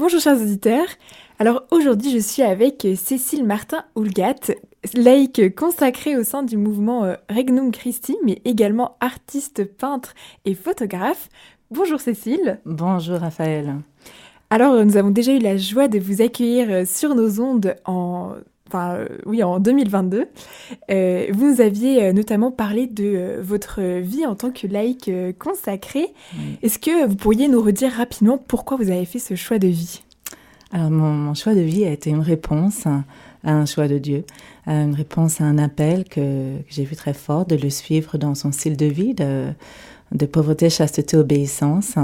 Bonjour chers auditeurs. Alors aujourd'hui je suis avec Cécile Martin-Houlgat, laïque consacrée au sein du mouvement euh, Regnum Christi, mais également artiste, peintre et photographe. Bonjour Cécile. Bonjour Raphaël. Alors nous avons déjà eu la joie de vous accueillir euh, sur nos ondes en enfin euh, oui, en 2022. Euh, vous nous aviez euh, notamment parlé de votre vie en tant que laïque consacrée. Est-ce que vous pourriez nous redire rapidement pourquoi vous avez fait ce choix de vie? Alors mon, choix de vie a été une réponse à un choix de Dieu, une réponse à un appel que, que j'ai vu très fort de le suivre dans son style de vie, de de pauvreté, chasteté, obéissance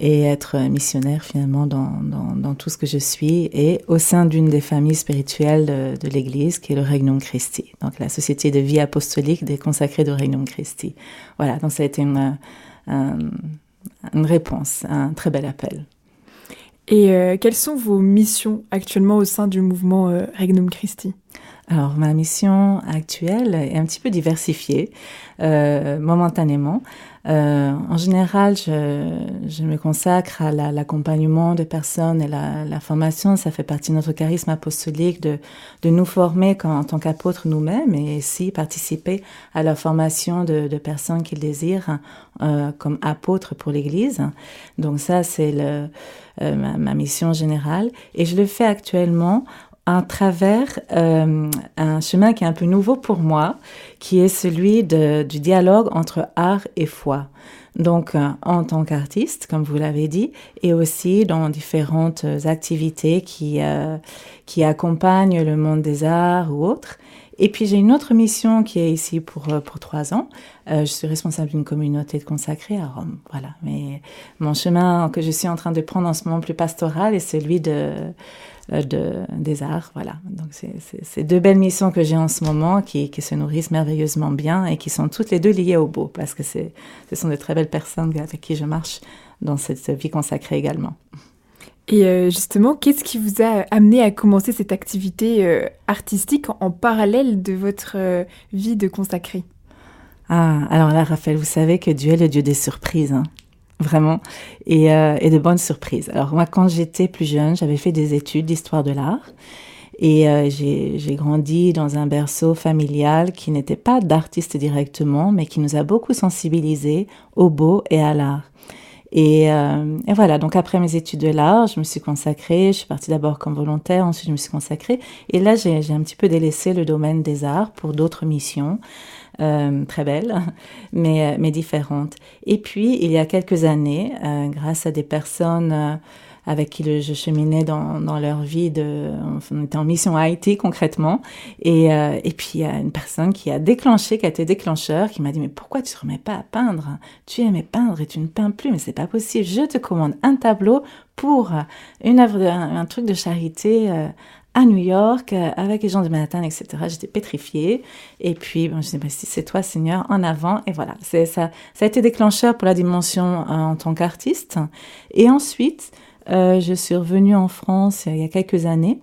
et être missionnaire finalement dans, tout ce que je suis et au sein d'une des familles spirituelles de, l'Église qui est le Regnum Christi, donc la société de vie apostolique des consacrés du Regnum Christi. Voilà, donc ça a été une, une, réponse, un très bel appel. Et euh, quelles sont vos missions actuellement au sein du mouvement euh, Regnum Christi? Alors, ma mission actuelle est un petit peu diversifiée euh, momentanément. Euh, en général, je, je, me consacre à l'accompagnement de personnes et la, la, formation. Ça fait partie de notre charisme apostolique de, de nous former en tant qu'apôtres nous-mêmes et aussi participer à la formation de, de personnes qui le désirent euh, comme apôtres pour l'Église. Donc ça, c'est euh, ma, ma, mission générale. Et je le fais actuellement travers euh, un chemin qui est un peu nouveau pour moi, qui est celui de, du dialogue entre art et foi. Donc, euh, en tant qu'artiste, comme vous l'avez dit, et aussi dans différentes activités qui, euh, qui accompagnent le monde des arts ou autres. Et puis j'ai une autre mission qui est ici pour, euh, pour trois ans. Euh, je suis responsable d'une communauté consacrée à Rome. Voilà. Mais mon chemin que je suis en train de prendre en ce moment plus pastoral est celui de, euh, de, des arts. Voilà. Donc, c'est deux belles missions que j'ai en ce moment qui, qui se nourrissent merveilleusement bien et qui sont toutes les deux liées au beau parce que ce sont de très belles personnes avec qui je marche dans cette vie consacrée également. Et euh, justement, qu'est-ce qui vous a amené à commencer cette activité euh, artistique en parallèle de votre vie de consacré Ah, alors là, Raphaël, vous savez que Dieu est le Dieu des surprises. Hein vraiment, et, euh, et, de bonnes surprises. Alors moi, quand j'étais plus jeune, j'avais fait des études d'histoire de l'art, et euh, j'ai grandi dans un berceau familial qui n'était pas d'artiste directement, mais qui nous a beaucoup sensibilisés au beau et à l'art. Et, euh, et, voilà, donc après mes études de l'art, je me suis consacrée, je suis partie d'abord comme volontaire, ensuite je me suis consacrée, et là j'ai un petit peu délaissé le domaine des arts pour d'autres missions. Euh, très belle, mais, euh, mais différente. Et puis, il y a quelques années, euh, grâce à des personnes euh, avec qui je cheminais dans, leur vie, on était en mission à Haïti concrètement, et, euh, et puis il y a une personne qui a déclenché, qui a été déclencheur, qui m'a dit mais pourquoi tu ne remets pas à peindre? Tu aimais peindre et tu ne peins plus, mais c'est pas possible. Je te commande un tableau pour une œuvre, un, truc de charité à New York euh, avec les gens de Manhattan, etc. J'étais pétrifiée. Et puis, bon, je disais, bah, si c'est toi, Seigneur, en avant. Et voilà, ça. A été déclencheur pour la dimension euh, en tant qu'artiste. Et ensuite, euh, je suis revenue en France il y a quelques années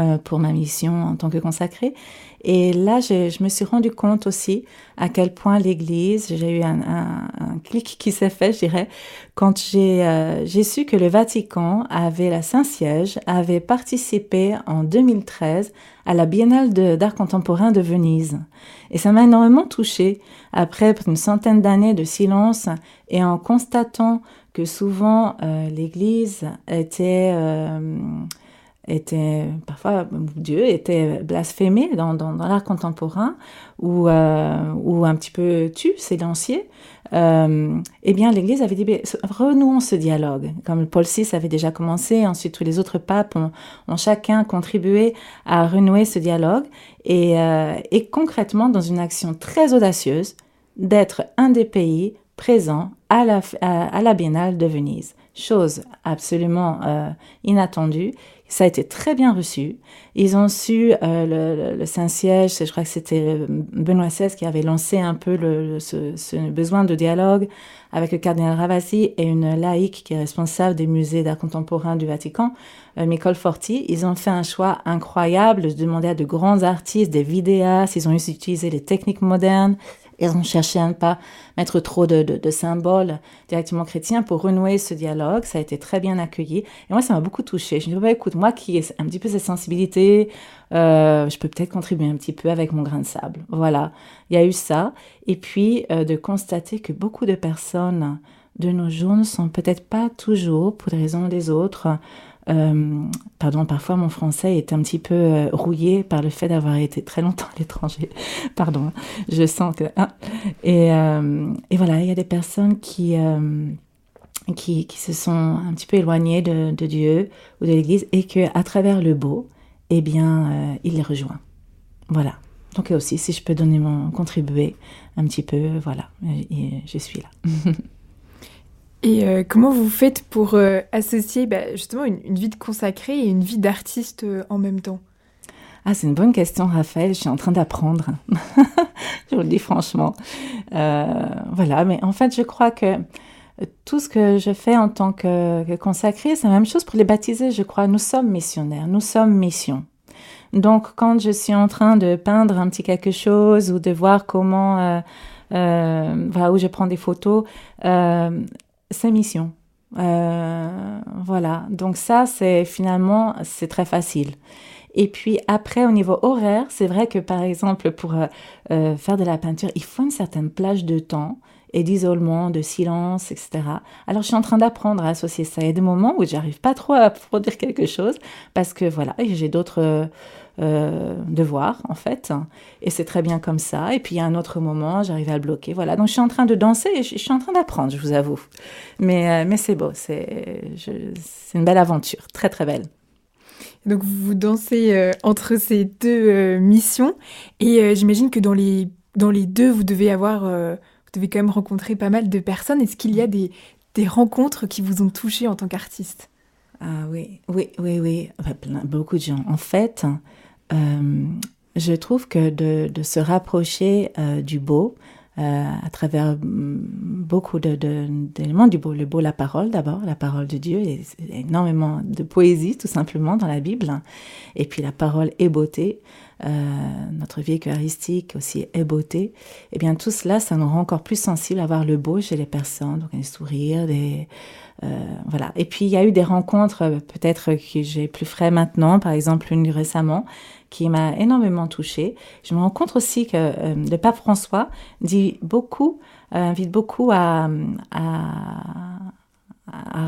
euh, pour ma mission en tant que consacrée. Et là, je me suis rendu compte aussi à quel point l'Église, j'ai eu un, clic qui s'est fait, je dirais, quand j'ai euh, su que le Vatican avait, la Saint-Siège, avait participé en 2013 à la Biennale d'art contemporain de Venise. Et ça m'a énormément touchée après une centaine d'années de silence et en constatant que souvent euh, l'Église était... Euh, était parfois Dieu était blasphémé dans, dans, l'art contemporain ou euh, ou un petit peu tu silencié eh bien l'Église avait dit renouons ce dialogue. Comme Paul VI avait déjà commencé ensuite tous les autres papes ont, ont chacun contribué à renouer ce dialogue. Et, et concrètement dans une action très audacieuse d'être un des pays présents à la, à, à la Biennale de Venise chose absolument euh, inattendue ça a été très bien reçu. Ils ont su, euh, le, le Saint-Siège, je crois que c'était euh, Benoît XVI qui avait lancé un peu le, ce, ce, besoin de dialogue avec le cardinal Ravasi et une laïque qui est responsable des musées d'art contemporain du Vatican, euh, Nicole Forti. Ils ont fait un choix incroyable de demander à de grands artistes, des vidéastes, ils ont utilisé les techniques modernes Et on cherchait à ne pas mettre trop de, de, symboles directement chrétiens pour renouer ce dialogue. Ça a été très bien accueilli. Et moi, ça m'a beaucoup touchée. Je me dis, bah, écoute, moi qui ai un petit peu cette sensibilité, euh, je peux peut-être contribuer un petit peu avec mon grain de sable. Voilà, il y a eu ça. Et puis, euh, de constater que beaucoup de personnes de nos jours ne sont peut-être pas toujours, pour des raisons des autres, euh, pardon, parfois mon français est un petit peu euh, rouillé par le fait d'avoir été très longtemps à l'étranger. pardon, je sens que... Hein. Et, euh, et, voilà, il y a des personnes qui, qui, qui, se sont un petit peu éloignées de, de Dieu ou de l'Église et que à travers le beau, eh bien, il les rejoint. Voilà. Donc aussi, si je peux donner mon contribuer un petit peu, voilà, je suis là. Et euh, comment vous faites pour euh, associer bah, justement une, vie de consacré et une vie d'artiste euh, en même temps? Ah, c'est une bonne question, Raphaël. Je suis en train d'apprendre. je vous le dis franchement. voilà, mais en fait, je crois que tout ce que je fais en tant que, que consacré, c'est la même chose pour les baptisés, je crois. Nous sommes missionnaires, nous sommes mission. Donc, quand je suis en train de peindre un petit quelque chose ou de voir comment, voilà, où je prends des photos, sa mission. Euh, voilà, donc ça, c'est finalement, c'est très facile. Et puis après, au niveau horaire, c'est vrai que par exemple, pour euh, euh, faire de la peinture, il faut une certaine plage de temps et d'isolement, de silence, etc. Alors je suis en train d'apprendre à associer ça. Il y a des moments où j'arrive pas trop à produire quelque chose parce que voilà, j'ai d'autres devoirs en fait, et c'est très bien comme ça. Et puis a un autre moment, j'arrive à le bloquer. Voilà, donc je suis en train de danser et je, suis en train d'apprendre, je vous avoue. Mais euh, mais c'est beau, c'est une belle aventure, très très belle. Donc vous dansez euh, entre ces deux missions et j'imagine que dans les dans les deux vous devez avoir vous devez quand même rencontrer pas mal de personnes. Est-ce qu'il y a des, des rencontres qui vous ont touché en tant qu'artiste? Ah oui, oui, oui, oui. beaucoup de gens. En fait, euh, je trouve que de, de se rapprocher euh, du beau, euh, à travers mm, beaucoup d'éléments du beau. Le beau, la parole d'abord, la parole de Dieu, et énormément de poésie tout simplement dans la Bible. Et puis la parole est beauté. Euh, notre vie eucharistique aussi est beauté, et eh bien tout cela, ça nous rend encore plus sensibles à voir le beau chez les personnes, donc des sourires, des euh, voilà. Et puis il y a eu des rencontres, euh, peut-être que j'ai plus frais maintenant, par exemple une récemment, qui m'a énormément touchée. Je me rends compte aussi que euh, le pape François dit beaucoup, invite beaucoup à,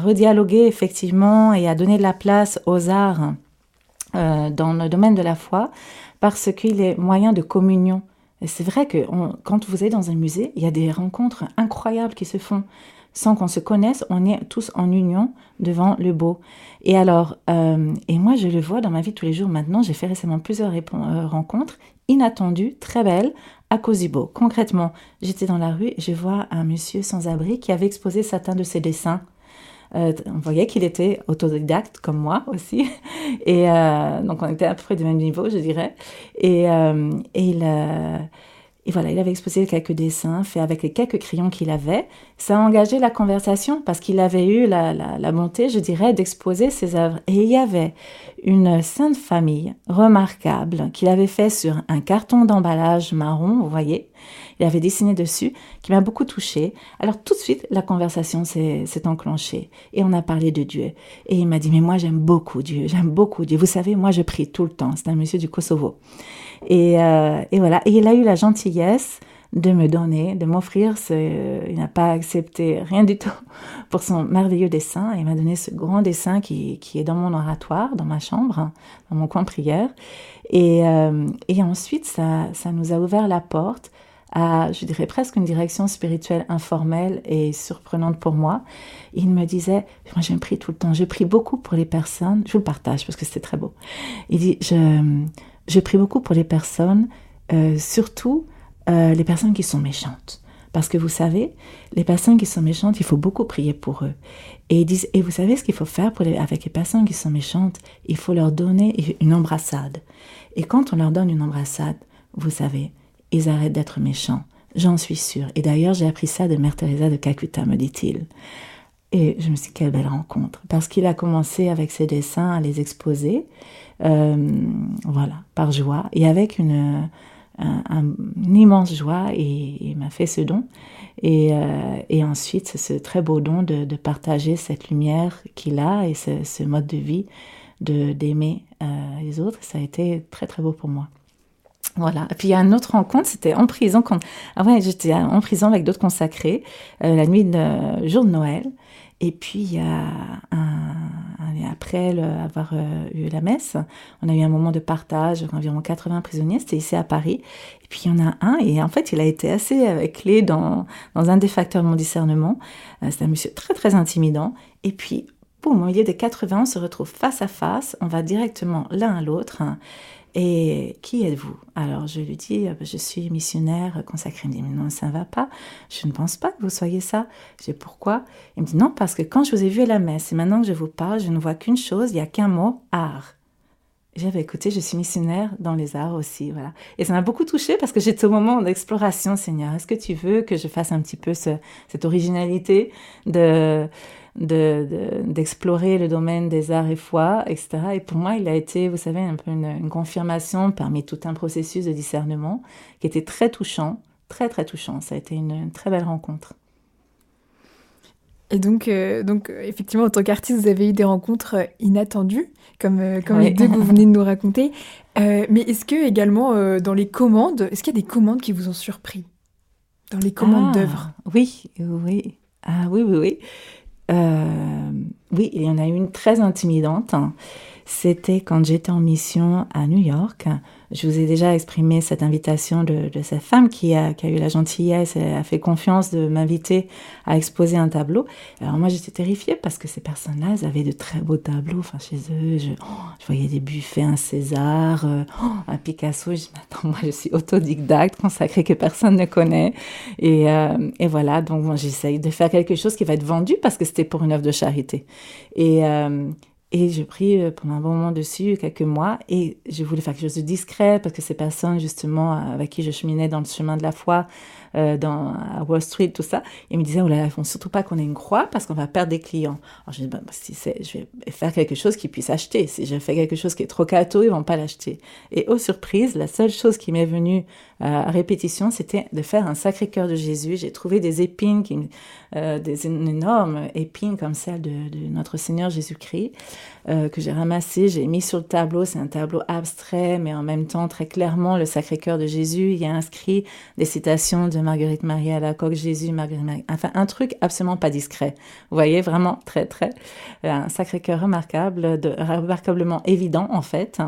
redialoguer effectivement et à donner de la place aux arts euh, dans le domaine de la foi parce qu'il est moyen de communion. C'est vrai que quand vous êtes dans un musée, il y a des rencontres incroyables qui se font. Sans qu'on se connaisse, on est tous en union devant le beau. Et alors, euh, et moi je le vois dans ma vie tous les jours maintenant, j'ai fait récemment plusieurs euh, rencontres inattendues, très belles, à cause du beau. Concrètement, j'étais dans la rue et je vois un monsieur sans abri qui avait exposé certains de ses dessins euh, on voyait qu'il était autodidacte comme moi aussi. Et donc on était à peu près du même niveau, je dirais. Et il, et voilà, il avait exposé quelques dessins faits avec les quelques crayons qu'il avait. Ça a engagé la conversation parce qu'il avait eu la, la, la bonté, je dirais, d'exposer ses œuvres. Et il y avait une sainte famille remarquable qu'il avait fait sur un carton d'emballage marron, vous voyez. Il avait dessiné dessus, qui m'a beaucoup touchée. Alors tout de suite, la conversation s'est enclenchée et on a parlé de Dieu. Et il m'a dit, mais moi j'aime beaucoup Dieu, j'aime beaucoup Dieu. Vous savez, moi je prie tout le temps. C'est un monsieur du Kosovo. Et, euh, et, voilà. Et il a eu la gentillesse de me donner, de m'offrir ce, il n'a pas accepté rien du tout pour son merveilleux dessin. Il m'a donné ce grand dessin qui, est dans mon oratoire, dans ma chambre, dans mon coin prière. Et, euh, et ensuite, ça, ça nous a ouvert la porte à, je dirais presque une direction spirituelle informelle et surprenante pour moi. Il me disait, moi j'ai prie tout le temps, je prie beaucoup pour les personnes, je vous le partage parce que c'était très beau. Il dit, je, je prie beaucoup pour les personnes, euh, surtout euh, les personnes qui sont méchantes. Parce que vous savez, les personnes qui sont méchantes, il faut beaucoup prier pour eux. Et ils disent, et vous savez ce qu'il faut faire pour avec les personnes qui sont méchantes? Il faut leur donner une embrassade. Et quand on leur donne une embrassade, vous savez, ils arrêtent d'être méchants. J'en suis sûre. Et d'ailleurs, j'ai appris ça de Mère Teresa de Calcutta, me dit-il. Et je me suis dit, quelle belle rencontre. Parce qu'il a commencé avec ses dessins à les exposer, euh, voilà, par joie, et avec une, un, une immense joie et il m'a fait ce don. Et, euh, et ensuite, ce très beau don de, de partager cette lumière qu'il a et ce, ce, mode de vie, de d'aimer euh, les autres. Ça a été très très beau pour moi. Voilà. Et puis il y a une autre rencontre, c'était en prison. Quand... Ah ouais, j'étais en prison avec d'autres consacrés euh, la nuit de jour de Noël. Et puis après le, avoir euh, eu la messe, on a eu un moment de partage, environ 80 prisonniers, c'était ici à Paris. Et puis il y en a un, et en fait il a été assez euh, clé dans, dans un des facteurs de mon discernement. C'est un monsieur très très intimidant. Et puis, boum, au milieu des 80, on se retrouve face à face, on va directement l'un à l'autre. Et qui êtes-vous? Alors je lui dis, je suis missionnaire consacré. Il me dit, non, ça ne va pas. Je ne pense pas que vous soyez ça. Je dis, pourquoi? Il me dit, non, parce que quand je vous ai vu à la messe et maintenant que je vous parle, je ne vois qu'une chose, il n'y a qu'un mot, art. J'avais écouté, je suis missionnaire dans les arts aussi, voilà. Et ça m'a beaucoup touchée parce que j'étais au moment d'exploration, Seigneur. Est-ce que tu veux que je fasse un petit peu ce, cette originalité de d'explorer de, le domaine des arts et foi, etc. Et pour moi, il a été, vous savez, un peu une, une, confirmation parmi tout un processus de discernement qui était très touchant, très très touchant. Ça a été une, une très belle rencontre. Et donc, euh, donc, effectivement, en tant qu'artiste, vous avez eu des rencontres euh, inattendues, comme, euh, comme oui. les deux que vous venez de nous raconter. Euh, mais est-ce que également, dans les commandes, est-ce qu'il y a des commandes qui vous ont surpris? Dans les commandes ah, d'œuvres? Oui, oui. Ah oui, oui, oui. Euh, oui, il y en a une très intimidante. C'était quand j'étais en mission à New York. Je vous ai déjà exprimé cette invitation de, de cette femme qui a, qui a, eu la gentillesse et a fait confiance de m'inviter à exposer un tableau. Alors moi j'étais terrifiée parce que ces personnes-là, elles avaient de très beaux tableaux. Enfin chez eux, je, oh, je voyais des buffets, un César, euh, oh, un Picasso. Je dis attends, moi je suis autodidacte, consacrée que personne ne connaît. Et, euh, et voilà, donc moi j'essaye de faire quelque chose qui va être vendu parce que c'était pour une œuvre de charité. Et, euh, et je pris euh, pendant un bon moment dessus, quelques mois, et je voulais faire quelque chose de discret parce que ces personnes, justement, avec qui je cheminais dans le chemin de la foi, euh, dans, à Wall Street, tout ça, ils me disaient, oh là là, il faut surtout pas qu'on ait une croix parce qu'on va perdre des clients. Alors je dis, bah, si c'est, je vais faire quelque chose qu'ils puissent acheter. Si je fais quelque chose qui est trop cateau, ils vont pas l'acheter. Et aux surprises, la seule chose qui m'est venue euh, à répétition, c'était de faire un sacré cœur de Jésus. J'ai trouvé des épines, qui, euh, des énormes épines comme celle de, de notre Seigneur Jésus-Christ, euh, que j'ai ramassé, j'ai mis sur le tableau. C'est un tableau abstrait, mais en même temps très clairement le sacré cœur de Jésus. Il y a inscrit des citations de Marguerite Marie à la coque Jésus, Marguerite Marie. Enfin, un truc absolument pas discret. Vous voyez, vraiment très, très, euh, un sacré cœur remarquable, de, remarquablement évident en fait.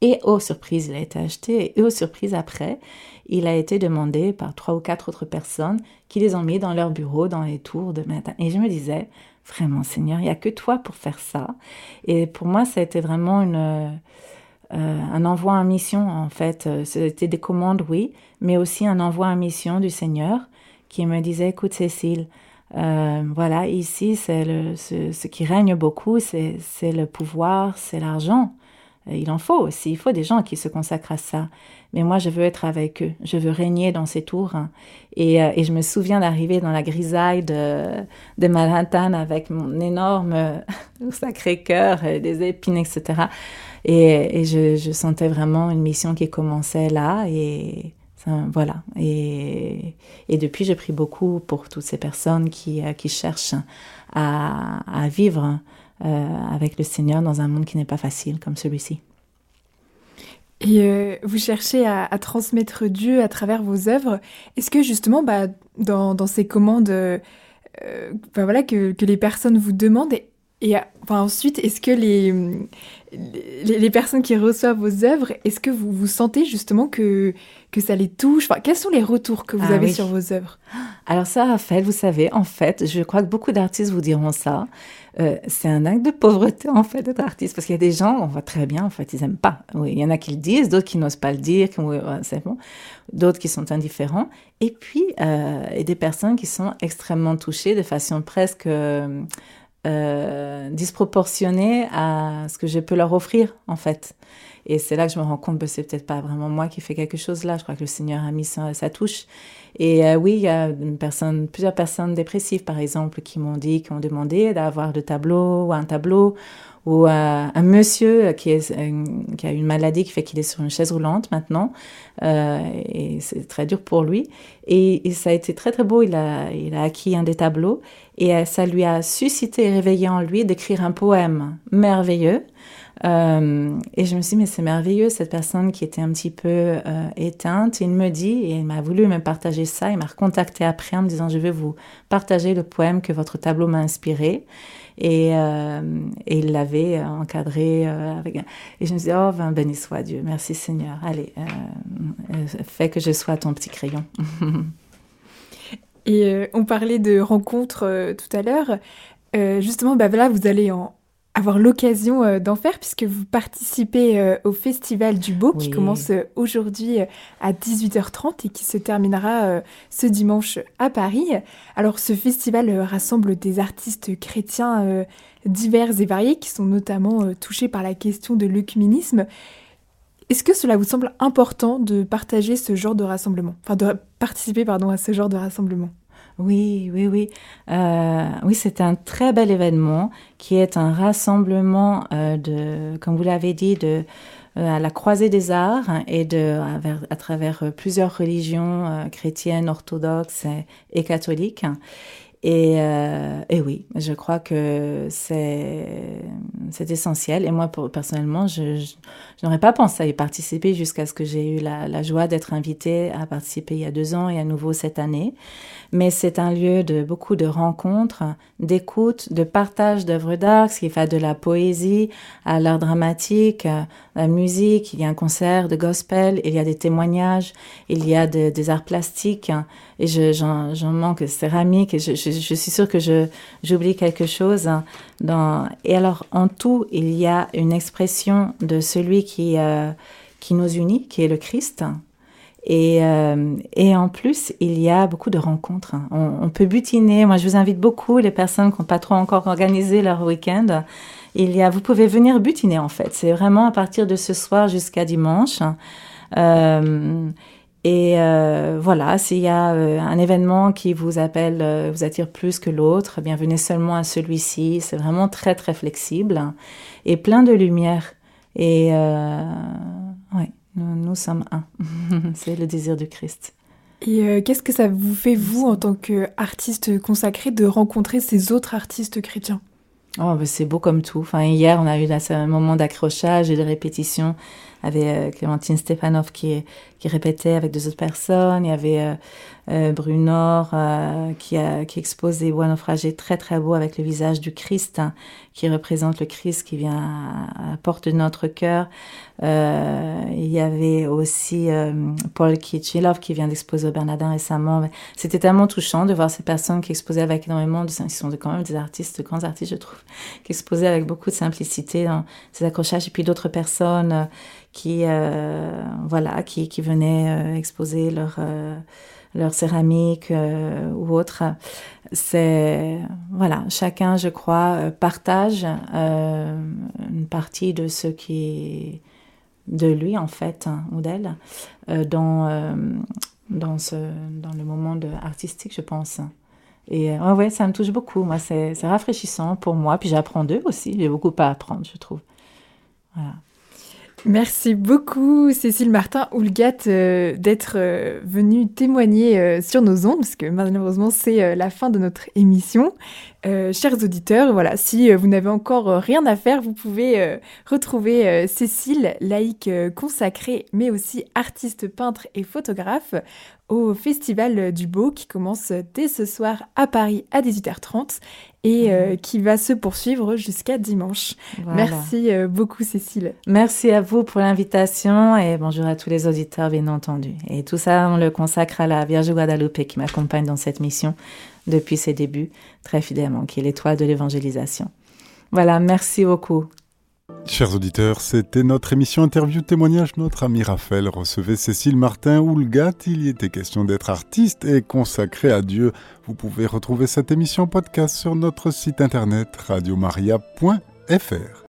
Et aux surprises, il a été acheté. Et aux surprises, après, il a été demandé par trois ou quatre autres personnes qui les ont mis dans leur bureau, dans les tours de matin. Et je me disais, vraiment, Seigneur, il n'y a que toi pour faire ça. Et pour moi, ça a été vraiment une, euh, un envoi en mission, en fait. C'était des commandes, oui, mais aussi un envoi en mission du Seigneur qui me disait, écoute, Cécile, euh, voilà, ici, c'est ce, qui règne beaucoup, c'est le pouvoir, c'est l'argent. Il en faut aussi, il faut des gens qui se consacrent à ça. Mais moi, je veux être avec eux, je veux régner dans ces tours. Hein. Et, euh, et, je me souviens d'arriver dans la grisaille de, de Manhattan avec mon énorme sacré cœur, des épines, etc. Et, et je, je, sentais vraiment une mission qui commençait là. Et voilà. Et, et depuis, je prie beaucoup pour toutes ces personnes qui, euh, qui cherchent à, à vivre euh, avec le Seigneur dans un monde qui n'est pas facile comme celui-ci. Et euh, vous cherchez à, transmettre Dieu à travers vos œuvres. Est-ce que justement, bah, dans, ces commandes, euh, bah, voilà, que, les personnes vous demandent, et, enfin, ensuite, est-ce que les, les, les, personnes qui reçoivent vos œuvres, est-ce que vous, vous sentez justement que, que ça les touche? Enfin, Quels sont les retours que vous ah, avez oui. sur vos œuvres? Alors ça, Raphaël, vous savez, en fait, je crois que beaucoup d'artistes vous diront ça. Euh, c'est un acte de pauvreté, en fait, d'être artiste. Parce qu'il y a des gens, on voit très bien, en fait, ils n'aiment pas. Oui, il y en a qui le disent, d'autres qui n'osent pas le dire, qui, ouais, c'est bon. D'autres qui sont indifférents. Et puis, euh, et des personnes qui sont extrêmement touchées de façon presque... Euh, euh, disproportionnée à ce que je peux leur offrir, en fait. Et c'est là que je me rends compte que c'est peut-être pas vraiment moi qui fais quelque chose là. Je crois que le Seigneur a mis sa, touche. Et euh, oui, il y a plusieurs personnes dépressives, par exemple, qui m'ont dit, qui ont demandé d'avoir de tableaux ou un tableau ou un monsieur qui, est, qui a une maladie qui fait qu'il est sur une chaise roulante maintenant, euh, et c'est très dur pour lui. Et, ça a été très très beau, il a, il a acquis un des tableaux, et ça lui a suscité et réveillé en lui d'écrire un poème merveilleux. Euh, et je me suis dit, mais c'est merveilleux, cette personne qui était un petit peu euh, éteinte. Il me dit, et il m'a voulu me partager ça, il m'a recontacté après en me disant, je vais vous partager le poème que votre tableau m'a inspiré. Et, euh, il l'avait encadré avec Et je me suis dit, oh, ben, béni soit Dieu, merci Seigneur. Allez, fais que je sois ton petit crayon. et on parlait de rencontres tout à l'heure. justement, bah, là, vous allez en, avoir l'occasion euh, d'en faire puisque vous participez euh, au Festival du Beau qui commence euh, aujourd'hui à 18h30 et qui se terminera ce dimanche à Paris. Alors ce festival rassemble des artistes chrétiens divers et variés qui sont notamment touchés par la question de l'œcuménisme. Est-ce que cela vous semble important de partager ce genre de rassemblement? Enfin de participer pardon à ce genre de rassemblement? Oui, oui, oui. Euh, oui, c'est un très bel événement qui est un rassemblement euh, de, comme vous l'avez dit, de euh, la croisée des arts et de à, travers plusieurs religions chrétiennes, orthodoxes et catholiques. Et, euh, et, oui, je crois que c'est essentiel. Et moi, personnellement, je, n'aurais pas pensé à y participer jusqu'à ce que j'ai eu la, joie d'être invitée à participer il y a deux ans et à nouveau cette année. Mais c'est un lieu de beaucoup de rencontres, d'écoute, de partage d'œuvres d'art, ce qui va de la poésie à l'art dramatique, la musique. Il y a un concert de gospel, il y a des témoignages, il y a des arts plastiques et j'en manque céramique et je, je, suis sûre que j'oublie quelque chose dans et alors en tout il y a une expression de celui qui euh, qui nous unit qui est le Christ et, euh, et en plus, il y a beaucoup de rencontres. On, on, peut butiner. Moi, je vous invite beaucoup, les personnes qui n'ont pas trop encore organisé leur week-end. Il y a, vous pouvez venir butiner en fait. C'est vraiment à partir de ce soir jusqu'à dimanche. Euh, et euh, voilà, s'il y a euh, un événement qui vous appelle, euh, vous attire plus que l'autre, bienvenue seulement à celui-ci. C'est vraiment très très flexible et plein de lumière. Et ouais, nous, nous, sommes un. C'est le désir du Christ. Et qu'est-ce que ça vous fait, vous, en tant qu'artiste consacré, de rencontrer ces autres artistes chrétiens? Oh, c'est beau comme tout. Enfin, hier, on a eu là, un moment d'accrochage et de répétition euh, Clémentine Stefanov qui, qui répétait avec deux autres personnes. Il y avait euh, euh Brunor euh, qui, a, qui expose des bois naufragés très très beaux avec le visage du Christ, hein, qui représente le Christ qui vient à, la porte de notre cœur. il y avait aussi Paul Kitchilov qui vient d'exposer au Bernardin récemment. C'était tellement touchant de voir ces personnes qui exposaient avec énormément de... Ils sont quand même des artistes, de grands artistes, je trouve, qui exposaient avec beaucoup de simplicité dans ces accrochages. Et puis d'autres personnes qui euh, voilà qui, qui venaient euh, exposer leur euh, leur céramique ou autre. C'est voilà, chacun, je crois, partage une partie de ce qui de lui en fait hein, ou d'elle dans dans ce dans le moment artistique, je pense. Et ouais, ouais, ça me touche beaucoup. Moi, c'est rafraîchissant pour moi. Puis j'apprends d'eux aussi. J'ai beaucoup à apprendre, je trouve. Voilà. Merci beaucoup Cécile Martin Oulgat euh, d'être euh, venue témoigner euh, sur nos ondes, parce que malheureusement c'est la fin de notre émission. Chers auditeurs, voilà, si vous n'avez encore rien à faire, vous pouvez retrouver Cécile, laïque consacrée, mais aussi artiste, peintre et photographe, au Festival du Beau qui commence dès ce soir à Paris à 18h30 et euh, qui va se poursuivre jusqu'à dimanche. Merci euh, beaucoup Cécile. Merci à vous pour l'invitation et bonjour à tous les auditeurs bien entendu. Et tout ça, on le consacre à la Vierge Guadalupe qui m'accompagne dans cette mission depuis ses débuts très fidèlement, qui est l'étoile de l'évangélisation. Voilà, merci beaucoup. Chers auditeurs, c'était notre émission Interview Témoignage. Notre ami Raphaël recevait Cécile Martin Houlgat. Il y était question d'être artiste et consacré à Dieu. Vous pouvez retrouver cette émission podcast sur notre site internet radiomaria.fr.